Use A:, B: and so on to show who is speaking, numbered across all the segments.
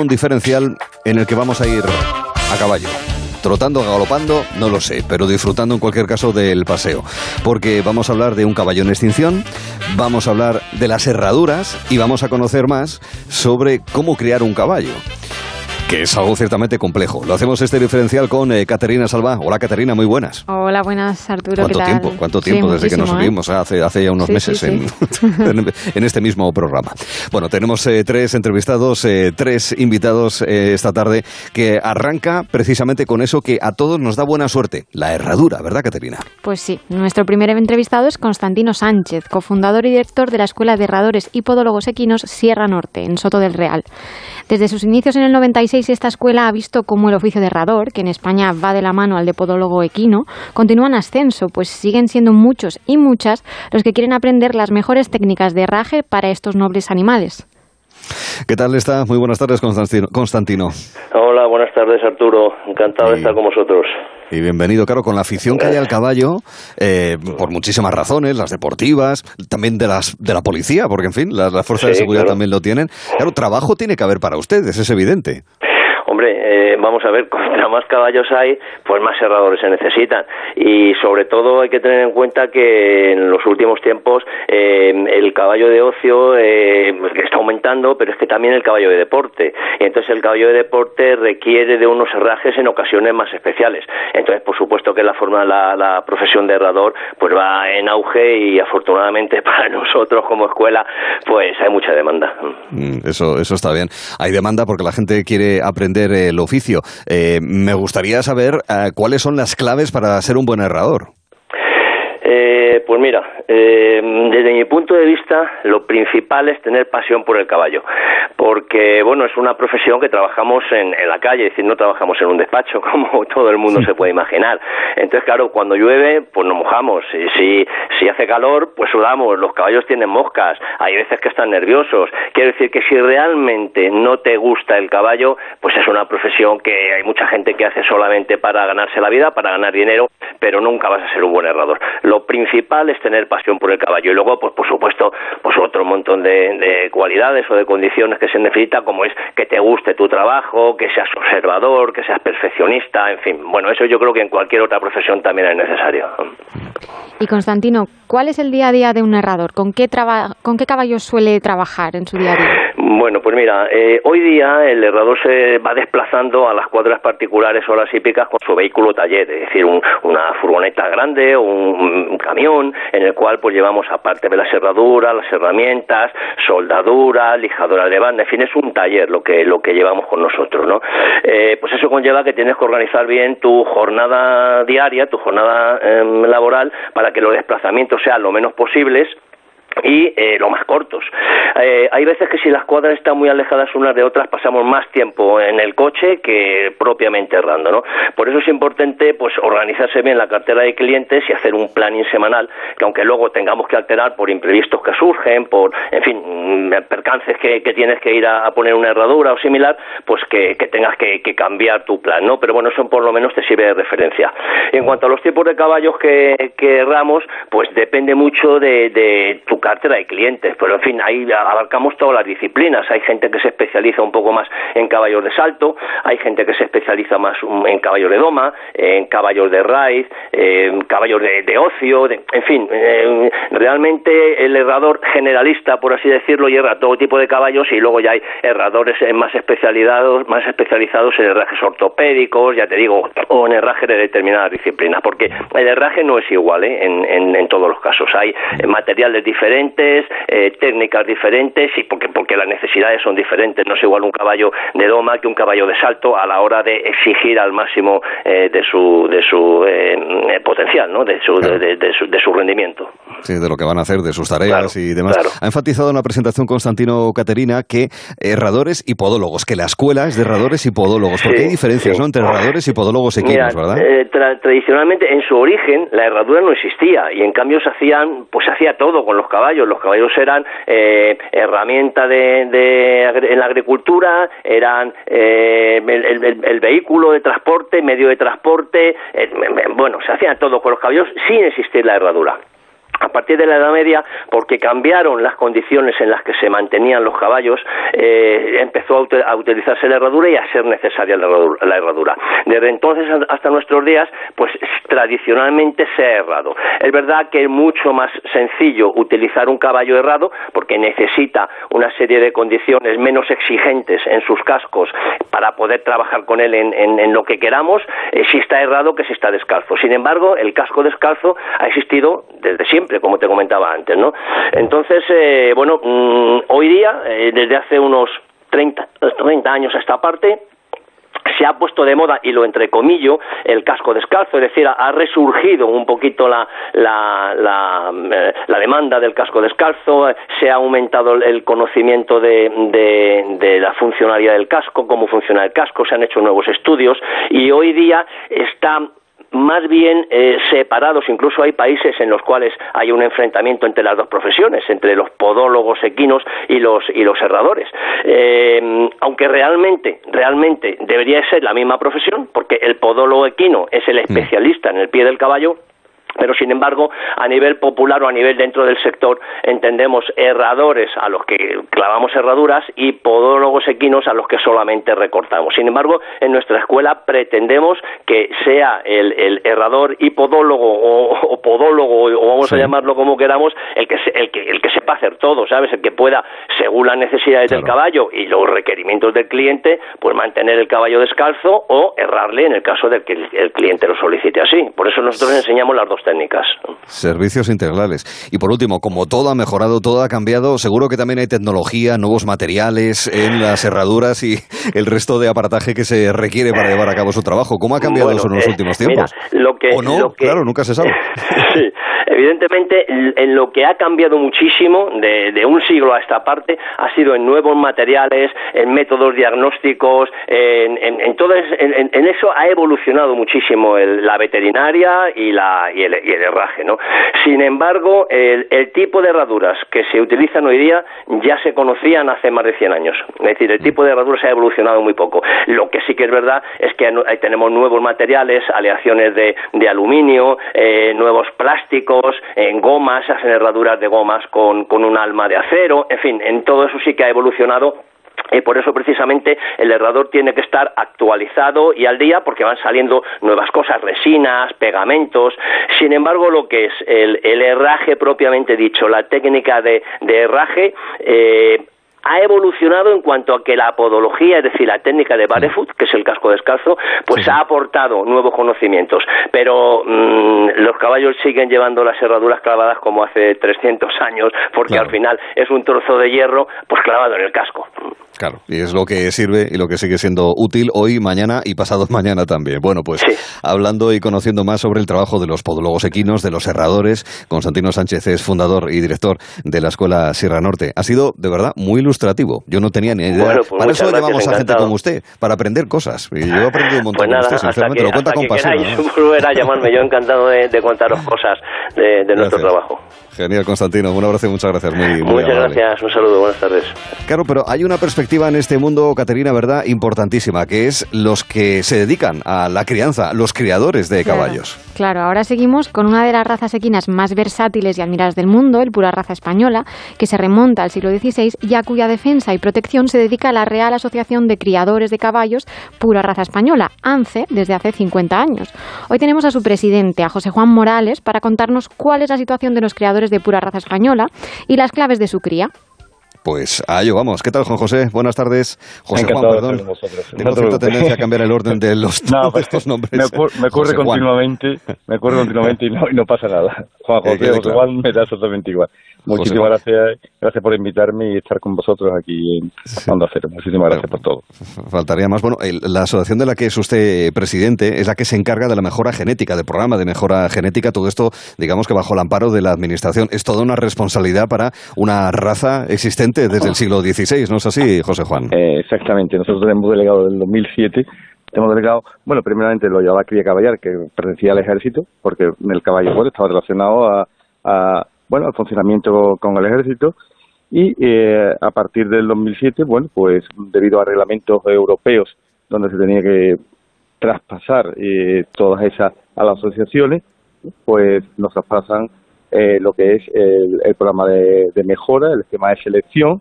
A: un diferencial en el que vamos a ir a caballo. Trotando, galopando, no lo sé, pero disfrutando en cualquier caso del paseo. Porque vamos a hablar de un caballo en extinción, vamos a hablar de las herraduras y vamos a conocer más sobre cómo criar un caballo que es algo ciertamente complejo. Lo hacemos este diferencial con eh, Caterina Salva. Hola Caterina, muy buenas.
B: Hola, buenas Arturo.
A: ¿Cuánto
B: ¿qué tal?
A: tiempo? ¿Cuánto tiempo
B: Sí,
A: desde que nos
B: muchísimo, ¿eh?
A: Hace, hace ya unos
B: Sí,
A: meses
B: sí,
A: En, en- en este mismo programa. Bueno, tenemos eh, tres entrevistados, eh, tres invitados esta tarde que arranca precisamente con eso que a todos nos da buena suerte, la herradura, ¿verdad Caterina?
B: Pues sí, nuestro primer entrevistado es Constantino Sánchez, cofundador y director de la Escuela de Herradores y Podólogos Equinos Sierra Norte, en Soto del Real. Desde sus inicios en el 96, esta escuela ha visto cómo el oficio de herrador, que en España va de la mano al de podólogo equino, continúa en ascenso, pues siguen siendo muchos y muchas los que quieren aprender las mejores técnicas de herraje para estos nobles animales.
A: ¿Qué tal está? Muy buenas tardes Constantino.
C: Hola, buenas tardes Arturo, encantado de estar con vosotros.
A: Y bienvenido, claro, con la afición que hay al caballo, eh, por muchísimas razones, las deportivas, también de las de la policía, porque en fin, las, las fuerzas de
C: Sí,
A: seguridad
C: claro.
A: también lo tienen. Claro, trabajo tiene que haber para ustedes, es evidente.
C: Hombre, eh, vamos a ver, contra más caballos hay, pues más herradores se necesitan. Y sobre todo hay que tener en cuenta que en los últimos tiempos eh, el caballo de ocio eh, está aumentando, pero es que también el caballo de deporte. Y entonces el caballo de deporte requiere de unos herrajes en ocasiones más especiales. Entonces, por supuesto que la forma, la, la profesión de herrador, pues va en auge y afortunadamente para nosotros como escuela, pues hay mucha demanda.
A: Mm, Eso, eso está bien. Hay demanda porque la gente quiere aprender el oficio. Eh, me gustaría saber eh, cuáles son las claves para ser un buen herrador.
C: Eh, pues mira, eh, desde mi punto de vista, lo principal es tener pasión por el caballo, porque bueno, es una profesión que trabajamos en, en la calle, es decir, no trabajamos en un despacho como todo el mundo se puede imaginar. Entonces, claro, cuando llueve, pues nos mojamos, y si, si hace calor, pues sudamos, los caballos tienen moscas, hay veces que están nerviosos. Quiero decir que si realmente no te gusta el caballo, pues es una profesión que hay mucha gente que hace solamente para ganarse la vida, para ganar dinero, pero nunca vas a ser un buen herrador. Lo principal es tener pasión por el caballo y luego, pues por supuesto, pues otro montón de, de cualidades o de condiciones que se necesita, como es que te guste tu trabajo, que seas observador, que seas perfeccionista, en fin. Bueno, eso yo creo que en cualquier otra profesión también es necesario.
B: Y Constantino, ¿cuál es el día a día de un herrador? ¿Con qué, traba- con qué caballos suele trabajar en su día a día?
C: Bueno, pues mira, eh, hoy día el herrador se va desplazando a las cuadras particulares o las hípicas con su vehículo taller, es decir, un- una furgoneta grande o un, un camión en el cual pues llevamos aparte de las herraduras, las herramientas, soldadura, lijadora de banda, en fin, es un taller lo que lo que llevamos con nosotros, ¿no? Eh, pues eso conlleva que tienes que organizar bien tu jornada diaria, tu jornada em, laboral para que los desplazamientos sean lo menos posibles y eh, lo más cortos. Eh, hay veces que si las cuadras están muy alejadas unas de otras pasamos más tiempo en el coche que propiamente errando, ¿no? Por eso es importante pues organizarse bien la cartera de clientes y hacer un planning semanal que aunque luego tengamos que alterar por imprevistos que surgen, por en fin, mm, percances que, tienes que ir a, poner una herradura o similar, pues que, que tengas que, que cambiar tu plan, ¿no? Pero bueno, eso por lo menos te sirve de referencia. En cuanto a los tipos de caballos que, que erramos, pues depende mucho de, de tu cartera de clientes, pero en fin, ahí abarcamos todas las disciplinas. Hay gente que se especializa un poco más en caballos de salto, hay gente que se especializa más en caballos de doma, en caballos de raíz, en caballos de, ocio, de- en fin, realmente el herrador generalista, por así decirlo, hierra todo tipo de caballos y luego ya hay herradores más especializados, más especializados en herrajes ortopédicos, ya te digo, o en herraje de determinadas disciplinas, porque el herraje no es igual ¿eh? en, en- todos los casos. Hay materiales diferentes, eh, técnicas diferentes y porque, porque las necesidades son diferentes. No es igual un caballo de doma que un caballo de salto a la hora de exigir al máximo eh, de su, de su eh, eh, potencial, ¿no? de, su, de, de- de su, de su rendimiento.
A: Sí, de lo que van a hacer, de sus tareas
C: Claro,
A: y demás.
C: claro.
A: Ha enfatizado en la presentación Constantino Caterina que herradores y podólogos, que la escuela es de herradores y podólogos, porque
C: Sí,
A: hay diferencias
C: sí.
A: ¿no? entre herradores y podólogos equinos,
C: Mira,
A: ¿verdad?
C: eh, tra- tradicionalmente en su origen la herradura no existía y en cambio se hacían, pues se hacía todo con los caballos. Los caballos eran eh, herramienta de, de agri- en la agricultura, eran eh, el, el- el- el vehículo de transporte, medio de transporte, eh, bueno, se hacía todo con los caballos sin existir la herradura. A partir de la Edad Media, porque cambiaron las condiciones en las que se mantenían los caballos, eh, empezó a, utilizarse la herradura y a ser necesaria la herradura, Desde entonces hasta nuestros días, pues tradicionalmente se ha herrado. Es verdad que es mucho más sencillo utilizar un caballo herrado porque necesita una serie de condiciones menos exigentes en sus cascos para poder trabajar con él en, lo que queramos, eh, si está errado que si está descalzo. Sin embargo, el casco descalzo ha existido desde siempre como te comentaba antes, ¿no? Entonces, eh, bueno, mm, hoy día, eh, desde hace unos 30, 30 años a esta parte, se ha puesto de moda, y lo entrecomillo, el casco descalzo, es decir, ha resurgido un poquito la, la, la, eh, demanda del casco descalzo, se ha aumentado el conocimiento de, de, de, la funcionalidad del casco, cómo funciona el casco, se han hecho nuevos estudios, y hoy día está más bien eh, separados, incluso hay países en los cuales hay un enfrentamiento entre las dos profesiones, entre los podólogos equinos y los y los herradores. Eh, aunque realmente, realmente debería ser la misma profesión, porque el podólogo equino es el mm. especialista en el pie del caballo, pero sin embargo a nivel popular o a nivel dentro del sector entendemos herradores a los que clavamos herraduras y podólogos equinos a los que solamente recortamos. Sin embargo, en nuestra escuela pretendemos que sea el, el herrador y podólogo o, podólogo o vamos a llamarlo como queramos el que, el que el que sepa hacer todo, ¿sabes? El que pueda según las necesidades del caballo y los requerimientos del cliente, pues mantener el caballo descalzo o errarle en el caso de que el cliente lo solicite así. Por eso nosotros enseñamos las dos técnicas.
A: Servicios integrales. Y por último, como todo ha mejorado, todo ha cambiado, seguro que también hay tecnología, nuevos materiales en las herraduras y el resto de aparataje que se requiere para llevar a cabo su trabajo. ¿Cómo ha cambiado eso en los eh, últimos tiempos?
C: lo que,
A: ¿O no? claro, nunca se sabe.
C: sí, evidentemente en lo que ha cambiado muchísimo de, un siglo a esta parte ha sido en nuevos materiales, en métodos diagnósticos, en, en, todo en, eso ha evolucionado muchísimo la veterinaria y, la, y, el, y el herraje. ¿no? Sin embargo, el, tipo de herraduras que se utilizan hoy día ya se conocían hace más de 100 años. Es decir, el tipo de herraduras ha evolucionado muy poco. Lo que sí que es verdad es que tenemos nuevos materiales, aleaciones de, de aluminio, eh, nuevos plásticos, en gomas, hacen herraduras de gomas con, con un alma de acero, en fin, en todo eso sí que ha evolucionado y por eso precisamente el herrador tiene que estar actualizado y al día porque van saliendo nuevas cosas, resinas, pegamentos. Sin embargo, lo que es el, herraje propiamente dicho, la técnica de, herraje, eh, ha evolucionado en cuanto a que la podología, es decir, la técnica de barefoot, que es el casco descalzo, pues ha aportado nuevos conocimientos. Pero mm, los caballos siguen llevando las herraduras clavadas como hace 300 años, porque al final es un trozo de hierro pues clavado en el casco.
A: Claro, y es lo que sirve y lo que sigue siendo útil hoy, mañana y pasado mañana también. Bueno, pues hablando y conociendo más sobre el trabajo de los podólogos equinos, de los herradores, Constantino Sánchez es fundador y director de la Escuela Sierra Norte. Ha sido, de verdad, muy ilustrativo. Yo no tenía ni idea.
C: Pues
A: para eso llamamos a gente como usted, para aprender cosas. Y yo he aprendido un montón
C: pues
A: usted, sinceramente. lo cuenta con pasión.
C: volver a llamarme, yo encantado de, contaros cosas de, nuestro trabajo.
A: Genial, Constantino. Un abrazo y muchas gracias. Muy,
C: muchas gracias. Un saludo. Buenas tardes.
A: Claro, pero hay una perspectiva en este mundo, Caterina, ¿verdad? Importantísima, que es los que se dedican a la crianza, los criadores de caballos.
B: Claro, ahora seguimos con una de las razas equinas más versátiles y admiradas del mundo, el pura raza española, que se remonta al siglo XVI y a cuya defensa y protección se dedica la Real Asociación de Criadores de Caballos Pura Raza Española, ANCE, desde hace 50 años. Hoy tenemos a su presidente, a José Juan Morales, para contarnos cuál es la situación de los criadores de pura raza española y las claves de su cría.
A: Pues a ello vamos. ¿Qué tal, Juan José? Buenas tardes. José Juan, perdón. Tengo cierta tendencia a cambiar el orden de los no, pues, estos nombres.
D: Me, ocurre, continuamente, me ocurre continuamente y no, y no pasa nada. Juan José, José Juan me da exactamente igual. Muchísimas gracias, gracias por invitarme y estar con vosotros aquí en Onda Cero. Muchísimas gracias por todo.
A: Faltaría más. Bueno, la asociación de la que es usted presidente es la que se encarga de la mejora genética, del programa de mejora genética. Todo esto, digamos que bajo el amparo de la administración, es toda una responsabilidad para una raza existente desde el siglo XVI, ¿no es así, José Juan?
D: Eh, exactamente. Nosotros hemos delegado del 2007 hemos delegado, bueno, primeramente lo llevaba Cría Caballar, que pertenecía al ejército, porque el caballo bueno, estaba relacionado a bueno, al funcionamiento con el ejército y eh, a partir del 2007, bueno, pues debido a reglamentos europeos donde se tenía que traspasar eh, todas esas a las asociaciones, pues nos traspasan eh, lo que es el, programa de, mejora, el esquema de selección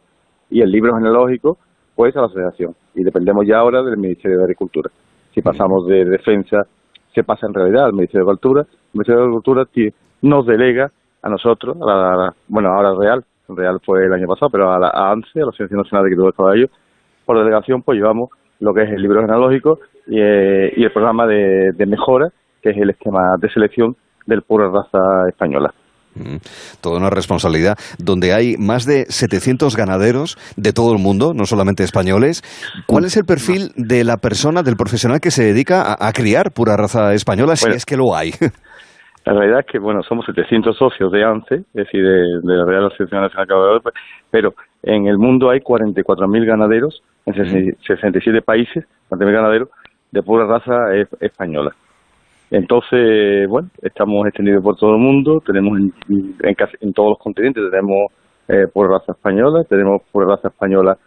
D: y el libro genealógico, pues a la asociación. Y dependemos ya ahora del Ministerio de Agricultura. Si pasamos de defensa, se pasa en realidad al Ministerio de Agricultura. El Ministerio de Agricultura nos delega a nosotros, a la, bueno, ahora Real, Real fue el año pasado, pero a la ANSE, a la Asociación Nacional de de Caballos, por delegación pues llevamos lo que es el libro genealógico y, eh, el programa de, mejora, que es el esquema de selección del pura raza española.
A: Mm, toda una responsabilidad, donde hay más de 700 ganaderos de todo el mundo, no solamente españoles. ¿Cuál es el perfil de la persona, del profesional que se dedica a, criar pura raza española, si es que lo hay?
D: La realidad es que, bueno, somos 700 socios de ANCE, es decir, de, la Real Asociación Nacional de Ganaderos, pero en el mundo hay 44.000 ganaderos en 67 países, 40.000 ganaderos de pura raza española. Entonces, bueno, estamos extendidos por todo el mundo, tenemos en, en, todos los continentes, tenemos eh, pura raza española, tenemos pura raza española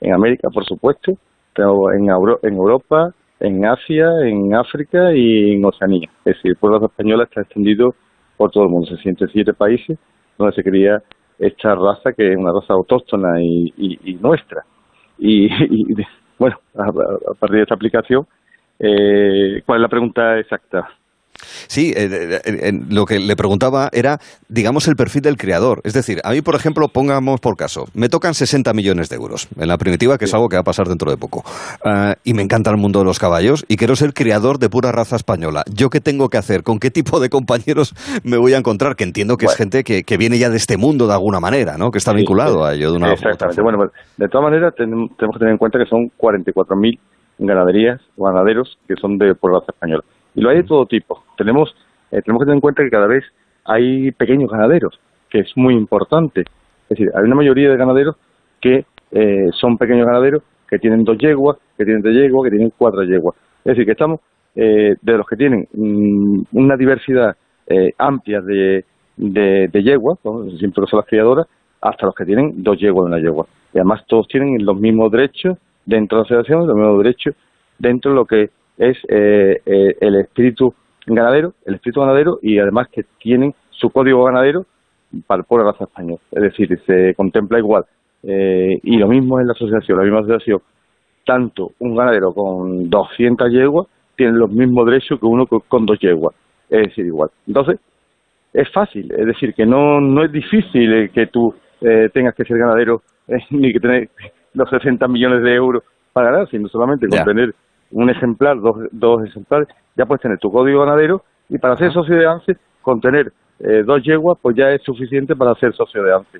D: en América, por supuesto, tenemos en, en Europa, en Asia, en África y en Oceanía. Es decir, el raza española está extendido por todo el mundo, 67 países donde se cría esta raza que es una raza autóctona y, nuestra. Y, bueno, a, partir de esta aplicación, eh, ¿cuál es la pregunta exacta?
A: Sí, eh, eh, lo que le preguntaba era, digamos, el perfil del creador. Es decir, a mí, por ejemplo, pongamos por caso, me tocan 60 millones de euros en la primitiva, que es algo que va a pasar dentro de poco. Ah, y me encanta el mundo de los caballos y quiero ser criador de pura raza española. ¿Yo qué tengo que hacer? ¿Con qué tipo de compañeros me voy a encontrar? Que entiendo que es gente que, viene ya de este mundo de alguna manera, ¿no? Que está vinculado a ello de una
D: Exactamente. Bueno, pues, de todas maneras, tenemos que tener en cuenta que son 44.000 ganaderías o ganaderos que son de pura raza española. Y lo hay de todo tipo. Tenemos, eh, tenemos que tener en cuenta que cada vez hay pequeños ganaderos, que es muy importante. Es decir, hay una mayoría de ganaderos que eh, son pequeños ganaderos que tienen dos yeguas, que tienen tres yeguas, que tienen cuatro yeguas. Es decir, que estamos eh, de los que tienen mm, una diversidad amplia de, de, de yeguas, siempre son las criadoras, hasta los que tienen dos yeguas de una yegua. Y además todos tienen los mismos derechos dentro de la asociación, los mismos derechos dentro de lo que es eh, eh, el espíritu ganadero, el espíritu ganadero y además que tienen su código ganadero para el pueblo de raza español. Es decir, se contempla igual. Eh, y lo mismo en la asociación, la misma asociación. Tanto un ganadero con 200 yeguas tiene los mismos derechos que uno con, dos yeguas. Es decir, igual. Entonces, es fácil. Es decir, que no, no es difícil que tú tengas que ser ganadero ni que tener los 60 millones de euros para ganar, sino solamente con tener un ejemplar, dos, dos ejemplares, ya puedes tener tu código ganadero y para ser socio de ANSE, con tener eh, dos yeguas, pues ya es suficiente para ser socio de ANSE.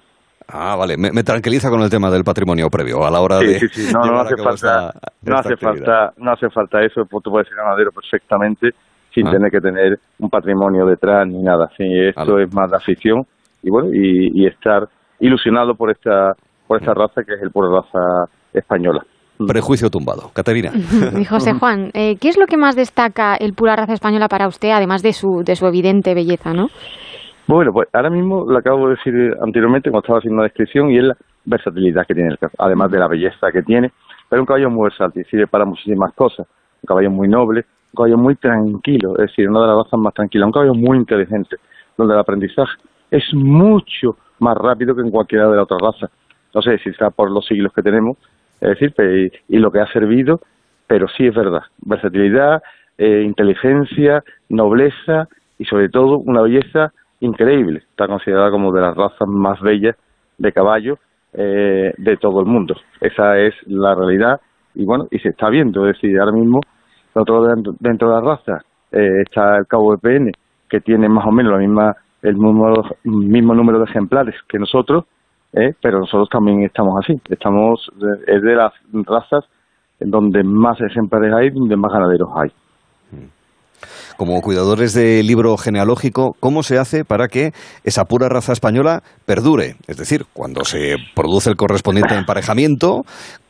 A: Ah, vale. Me, tranquiliza con el tema del patrimonio previo a la hora de.
D: Sí, sí. No, no hace falta. no hace falta. No hace falta eso. Pues tú puedes ser ganadero perfectamente sin ah. tener que tener un patrimonio detrás ni nada. Sí, esto es más la afición y bueno y, estar ilusionado por esta por esta mm. raza que es el pura raza española.
A: Prejuicio tumbado. Caterina.
B: Y José Juan, eh, ¿qué es lo que más destaca el pura raza española para usted, además de su, de su evidente belleza, no?
D: Bueno, pues ahora mismo lo acabo de decir anteriormente cuando estaba haciendo una descripción y es la versatilidad que tiene el caballo, además de la belleza que tiene. Pero un caballo muy versátil, sirve para muchísimas cosas. Un caballo muy noble, un caballo muy tranquilo, es decir, una de las razas más tranquilas, un caballo muy inteligente, donde el aprendizaje es mucho más rápido que en cualquiera de las otras razas. No sé si está por los siglos que tenemos, es decir, y, lo que ha servido, pero sí es verdad, versatilidad, eh, inteligencia, nobleza y sobre todo una belleza increíble. Está considerada como de las razas más bellas de caballo eh, de todo el mundo. Esa es la realidad y bueno, y se está viendo, es decir, ahora mismo dentro, dentro de la raza eh, está el cabo de PN que tiene más o menos la misma el mismo número de ejemplares que nosotros ¿eh? pero nosotros también estamos así. Estamos, es de las razas en donde más ejemplares hay, donde más ganaderos hay.
A: Como cuidadores del libro genealógico, ¿cómo se hace para que esa pura raza española perdure? Es decir, cuando se produce el correspondiente emparejamiento,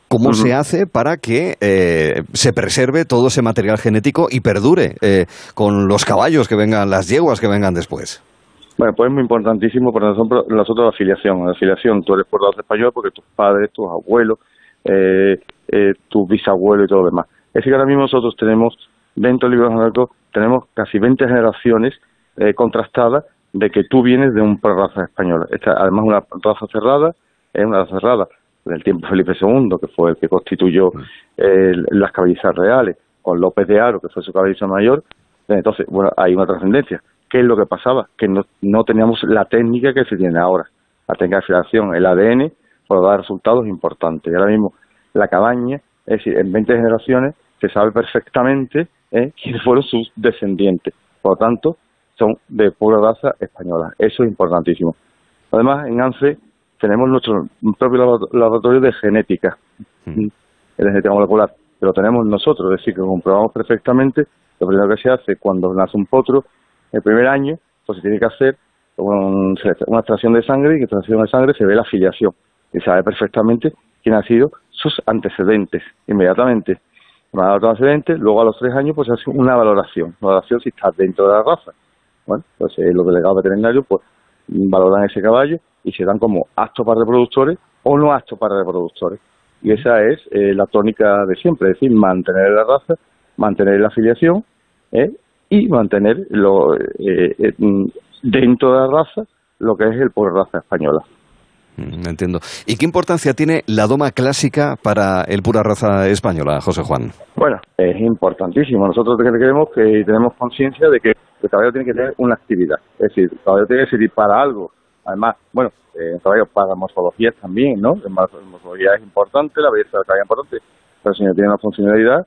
A: ¿cómo se hace para que eh, se preserve todo ese material genético y perdure eh, con los caballos que vengan, las yeguas que vengan después?
D: Bueno, pues es muy importantísimo para nosotros, nosotros la afiliación. La afiliación, tú eres por portador español porque tus padres, tus abuelos, eh, eh, tus bisabuelos y todo lo demás. Es decir, que ahora mismo nosotros tenemos, dentro del libro de tenemos casi 20 generaciones eh, contrastadas de que tú vienes de un raza española. Esta, además, una raza cerrada, es una raza cerrada. En el tiempo de Felipe II, que fue el que constituyó las cabezas reales, con López de Aro, que fue su cabeza mayor, entonces, bueno, hay una trascendencia. ¿Qué es lo que pasaba? Que no, no teníamos la técnica que se tiene ahora. La técnica de filación, el ADN, puede dar resultados importantes. Y ahora mismo, la cabaña, es decir, en 20 generaciones se sabe perfectamente ¿eh? quiénes fueron sus descendientes. Por lo tanto, son de pura raza española. Eso es importantísimo. Además, en ANCE tenemos nuestro propio laboratorio de genética, mm. de genética molecular, lo tenemos nosotros, es decir, que comprobamos perfectamente lo primero que se hace cuando nace un potro, el primer año, pues se tiene que hacer una extracción de sangre y en extracción de sangre se ve la filiación y sabe perfectamente quién ha sido sus antecedentes inmediatamente. Los antecedentes, luego a los tres años pues se hace una valoración, valoración si está dentro de la raza. Bueno, pues eh, los delegados veterinarios pues valoran ese caballo y se dan como apto para reproductores o no apto para reproductores. Y esa es eh, la tónica de siempre, es decir, mantener la raza, mantener la afiliación ¿eh? Y mantener lo, dentro de la raza lo que es el por raza española.
A: Mm, entiendo. ¿Y qué importancia tiene la doma clásica para el pura raza española, José Juan?
D: Bueno, es importantísimo. Nosotros creemos que tenemos conciencia de que el caballo tiene que tener una actividad. Es decir, el caballo tiene que servir para algo. Además, bueno, eh, el caballo para morfologías también, ¿no? La morfología es importante, la belleza del caballo es importante, pero si no tiene una funcionalidad,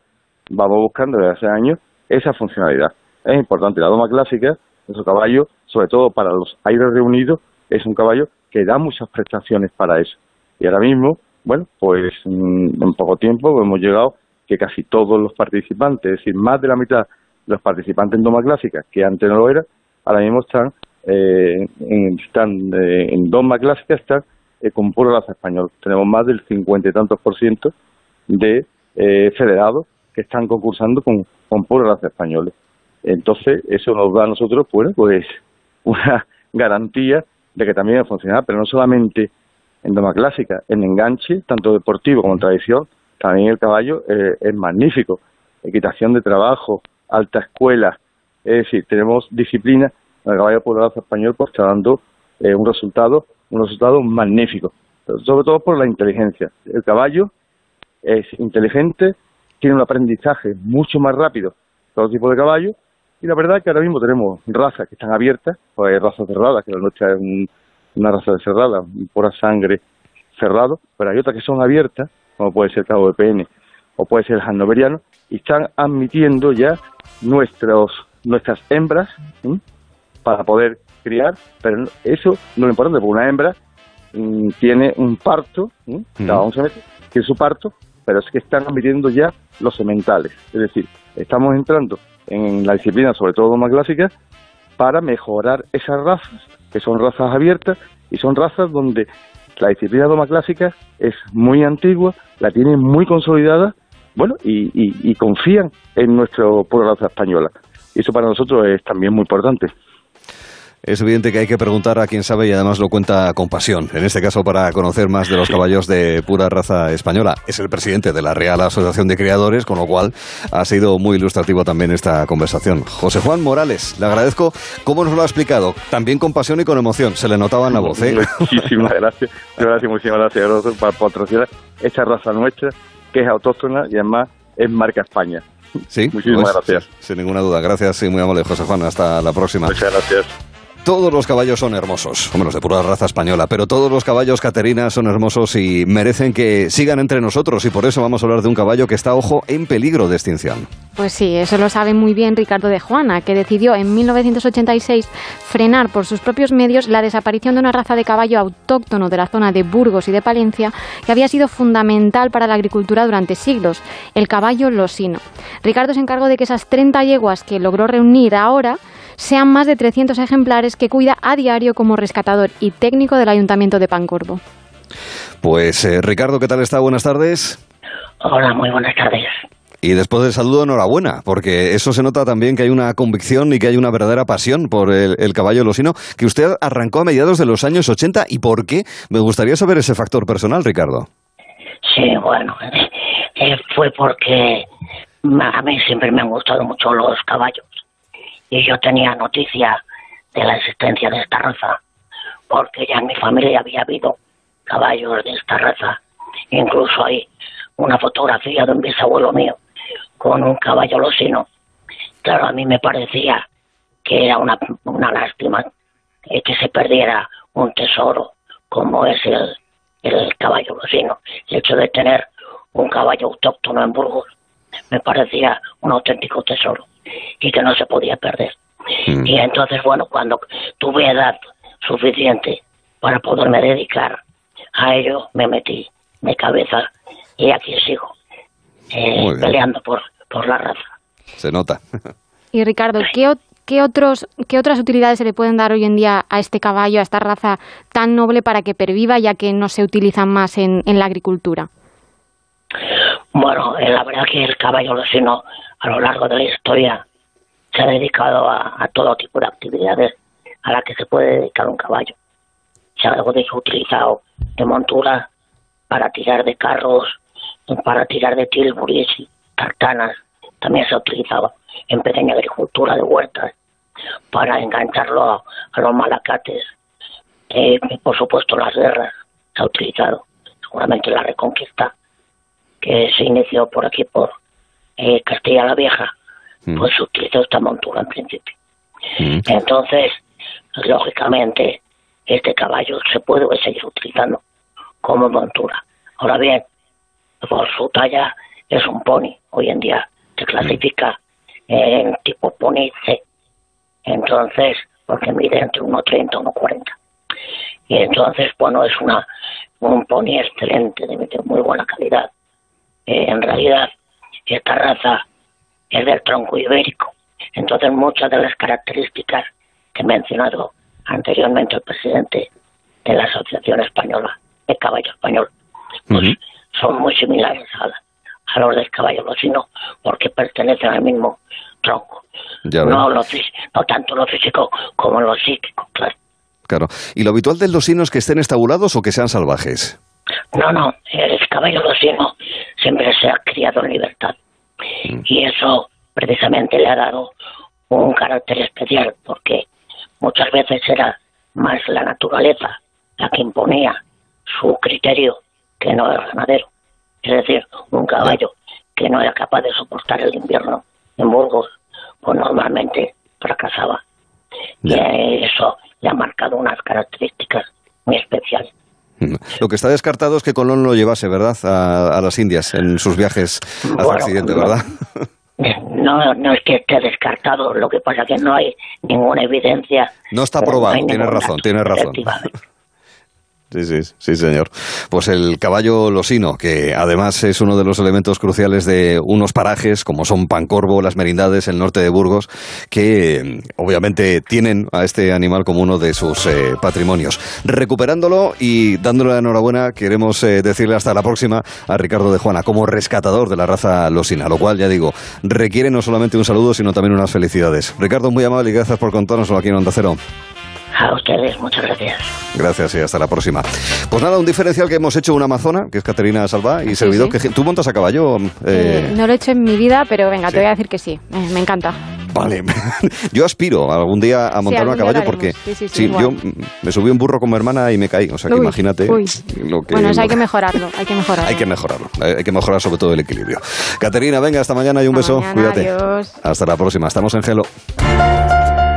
D: vamos buscando desde hace años esa funcionalidad. Es importante. La doma clásica, nuestro caballo, sobre todo para los aires reunidos, es un caballo que da muchas prestaciones para eso. Y ahora mismo, bueno, pues mm, en poco tiempo hemos llegado que casi todos los participantes, es decir, más de la mitad de los participantes en Doma Clásica, que antes no lo era, ahora mismo están, eh, en, eh, Doma Clásica, están eh, con puro raza español. Tenemos más del cincuenta y tantos por ciento de federados que están concursando con, con pura raza españoles. Entonces, eso nos da a nosotros, bueno, pues una garantía de que también va a funcionar, pero no solamente en doma clásica, en enganche, tanto deportivo como en tradición, también el caballo eh, es magnífico. Equitación de trabajo, alta escuela, es decir, tenemos disciplina, el caballo raza español pues está dando eh, un resultado, un resultado magnífico, sobre todo por la inteligencia. El caballo es inteligente, tiene un aprendizaje mucho más rápido que todo tipo de caballo y la verdad es que ahora mismo tenemos razas que están abiertas, pues hay razas cerradas, que la nuestra es una raza de cerrada, pura sangre cerrado, pero hay otras que son abiertas, como puede ser el cabo de PN o puede ser el hannoveriano, y están admitiendo ya nuestros, nuestras hembras para poder criar, pero eso no es importante, porque una hembra mm, tiene un parto, cada 11 meses, tiene su parto, pero es que están admitiendo ya los sementales, es decir, estamos entrando en la disciplina, sobre todo más clásica, para mejorar esas razas, que son razas abiertas y son razas donde la disciplina doma clásica es muy antigua, la tienen muy consolidada, bueno, y, confían en nuestro pueblo raza española. Y eso para nosotros es también muy importante.
A: Es evidente que hay que preguntar a quien sabe y además lo cuenta con pasión. En este caso, para conocer más de los caballos de pura raza española. Es el presidente de la Real Asociación de Criadores, con lo cual ha sido muy ilustrativo también esta conversación. José Juan Morales, le agradezco cómo nos lo ha explicado, también con pasión y con emoción. Se le notaba en la voz. ¿eh?
D: Muchísimas gracias. Gracias, muchísimas gracias por patrocinar esta raza nuestra, que es autóctona y además es marca España.
A: Sí,
D: muchísimas pues, gracias.
A: Sin ninguna duda. Gracias y muy amable, José Juan. Hasta la próxima.
D: Muchas gracias.
A: Todos los caballos son hermosos, menos de pura raza española, pero todos los caballos Caterina son hermosos y merecen que sigan entre nosotros y por eso vamos a hablar de un caballo que está, ojo, en peligro de extinción.
B: Pues sí, eso lo sabe muy bien Ricardo de Juana, que decidió en 1986 frenar por sus propios medios la desaparición de una raza de caballo autóctono de la zona de Burgos y de Palencia que había sido fundamental para la agricultura durante siglos, el caballo losino. Ricardo se encargó de que esas 30 yeguas que logró reunir ahora sean más de 300 ejemplares que cuida a diario como rescatador y técnico del Ayuntamiento de Pancorvo.
A: Pues eh, Ricardo, ¿qué tal está? Buenas tardes.
E: Hola, muy buenas tardes.
A: Y después del saludo, enhorabuena, porque eso se nota también que hay una convicción y que hay una verdadera pasión por el, caballo losino, que usted arrancó a mediados de los años 80. ¿Y por qué? Me gustaría saber ese factor personal, Ricardo.
E: Sí, bueno, eh, fue porque a mí siempre me han gustado mucho los caballos y yo tenía noticia de la existencia de esta raza, porque ya en mi familia había habido caballos de esta raza. Incluso hay una fotografía de un bisabuelo mío con un caballo losino. Claro, a mí me parecía que era una, una lástima que se perdiera un tesoro como es el, el caballo losino. El hecho de tener un caballo autóctono en Burgos me parecía un auténtico tesoro y que no se podía perder.
A: Mm.
E: Y entonces, bueno, cuando tuve edad suficiente para poderme dedicar a ello, me metí de cabeza y aquí sigo, eh, peleando por, por la raza.
A: Se nota.
B: Y Ricardo, ¿qué, qué otros, ¿qué otras utilidades se le pueden dar hoy en día a este caballo, a esta raza tan noble para que perviva, ya que no se utilizan más en, en la agricultura?
E: Bueno, eh, la verdad que el caballo losino a lo largo de la historia se ha dedicado a, todo tipo de actividades a las que se puede dedicar un caballo. Se ha utilizado de montura para tirar de carros, para tirar de tilburis y tartanas. También se ha utilizado en pequeña agricultura de huertas para engancharlo a, a los malacates. Eh, por supuesto, las guerras se ha utilizado. Seguramente la reconquista que se inició por aquí, por eh, Castilla la Vieja,
A: Mm.
E: pues se utilizó esta montura en principio.
A: Mm.
E: Entonces, lógicamente, este caballo se puede seguir utilizando como montura. Ahora bien, por su talla es un pony. Hoy en día se clasifica en tipo pony C. Entonces, porque mide entre 1,30 y 1,40. Y entonces, bueno, es una un pony excelente, de muy buena calidad. Eh, en realidad, esta raza es del tronco ibérico. Entonces, muchas de las características que ha mencionado anteriormente el presidente de la Asociación Española de Caballo Español, pues son muy similares a, a los del caballo losino porque pertenecen al mismo tronco.
A: Ya
E: No, lo no tanto lo físico como lo psíquico, claro.
A: Claro. ¿Y lo habitual de los sinos que estén estabulados o que sean salvajes?
E: No, no, el caballo losino siempre se ha criado en libertad. Y eso precisamente le ha dado un carácter especial, porque muchas veces era más la naturaleza la que imponía su criterio que no el ganadero. Es decir, un caballo que no era capaz de soportar el invierno en Burgos, pues normalmente fracasaba. Y eso le ha marcado unas características muy especiales.
A: Lo que está descartado es que Colón lo llevase, ¿verdad?, a, a las Indias en sus viajes hacia
E: Bueno,
A: Occidente,
E: no.
A: ¿verdad?
E: No, no es que esté descartado, lo que pasa que no hay ninguna evidencia.
A: No está probado,
E: ningún
A: razón,
E: dato,
A: tienes razón. Sí, sí, sí, señor. Pues el caballo losino, que además es uno de los elementos cruciales de unos parajes como son Pancorvo, las Merindades, el norte de Burgos, que obviamente tienen a este animal como uno de sus eh, patrimonios. Recuperándolo y dándole la enhorabuena, queremos eh, decirle hasta la próxima a Ricardo de Juana como rescatador de la raza losina, lo cual, ya digo, requiere no solamente un saludo, sino también unas felicidades. Ricardo, muy amable y gracias por contárnoslo aquí en Onda Cero.
E: A ustedes, muchas gracias.
A: Gracias y hasta la próxima. Pues nada, un diferencial que hemos hecho una amazona, que es Caterina Salva, y servidor
B: sí.
A: que... ¿Tú montas a caballo?
B: Eh,
A: Eh,
B: no lo he hecho en mi vida, pero venga,
A: sí.
B: te voy a decir que sí. Eh, me encanta.
A: Vale. yo aspiro algún día a montarme a caballo
B: lo
A: porque...
B: Sí, sí, sí,
A: yo me subí un burro con mi hermana y me caí. O sea, que
B: Uy,
A: imagínate
B: uy.
A: lo que...
B: bueno, eso hay
A: lo-
B: que mejorarlo, hay que mejorarlo.
A: Hay que mejorarlo. Hay que mejorar sobre todo el equilibrio. Caterina, venga, hasta mañana y un
B: Hasta
A: beso.
B: mañana,
A: Cuídate.
B: adiós.
A: Hasta la próxima. Estamos en Gelo.